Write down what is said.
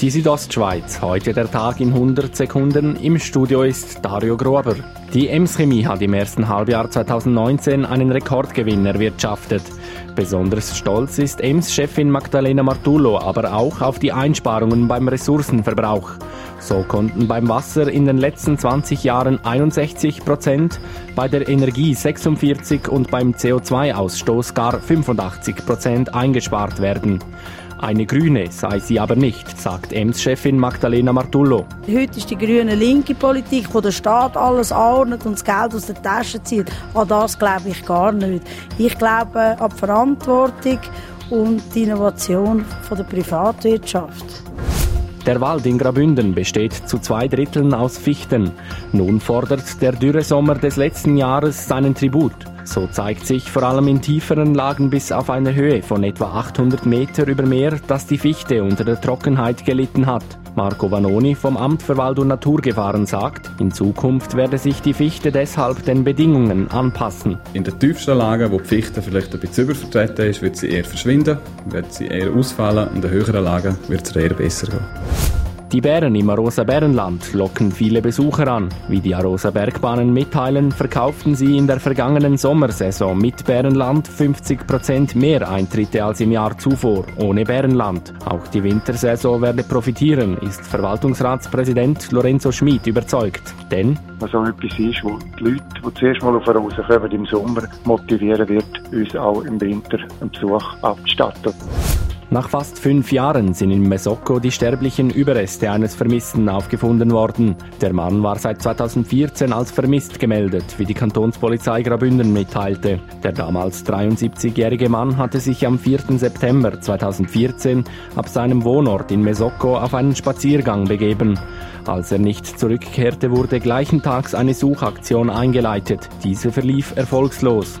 Die Südostschweiz, heute der Tag in 100 Sekunden. Im Studio ist Dario Grober. Die Ems Chemie hat im ersten Halbjahr 2019 einen Rekordgewinn erwirtschaftet. Besonders stolz ist Ems-Chefin Magdalena Martullo aber auch auf die Einsparungen beim Ressourcenverbrauch. So konnten beim Wasser in den letzten 20 Jahren 61 Prozent, bei der Energie 46 und beim CO2-Ausstoß gar 85 Prozent eingespart werden. Eine Grüne sei sie aber nicht, sagt Ems-Chefin Magdalena Martullo. Heute ist die grüne linke Politik, wo der Staat alles ordnet und das Geld aus der Tasche zieht. An das glaube ich gar nicht. Ich glaube an die Verantwortung und die Innovation von der Privatwirtschaft. Der Wald in Grabünden besteht zu zwei Dritteln aus Fichten. Nun fordert der Dürresommer des letzten Jahres seinen Tribut. So zeigt sich vor allem in tieferen Lagen bis auf eine Höhe von etwa 800 Meter über Meer, dass die Fichte unter der Trockenheit gelitten hat. Marco Vanoni vom Amt für Wald- und Naturgefahren sagt, in Zukunft werde sich die Fichte deshalb den Bedingungen anpassen. In der tiefsten Lage, wo die Fichte vielleicht ein bisschen übervertreten ist, wird sie eher verschwinden, wird sie eher ausfallen. In den höheren Lagen wird es eher besser gehen. Die Bären im Arosa Bärenland locken viele Besucher an. Wie die Arosa Bergbahnen mitteilen, verkauften sie in der vergangenen Sommersaison mit Bärenland 50 Prozent mehr Eintritte als im Jahr zuvor ohne Bärenland. Auch die Wintersaison werde profitieren, ist Verwaltungsratspräsident Lorenzo Schmid überzeugt. Denn was auch etwas ist, wo die Leute, die zuerst mal auf Arosa kommen, im Sommer motivieren wird, uns auch im Winter einen Besuch abzustatten. Nach fast fünf Jahren sind in Mesocco die sterblichen Überreste eines Vermissten aufgefunden worden. Der Mann war seit 2014 als vermisst gemeldet, wie die Kantonspolizei Grabünden mitteilte. Der damals 73-jährige Mann hatte sich am 4. September 2014 ab seinem Wohnort in Mesocco auf einen Spaziergang begeben. Als er nicht zurückkehrte, wurde gleichen Tags eine Suchaktion eingeleitet. Diese verlief erfolgslos.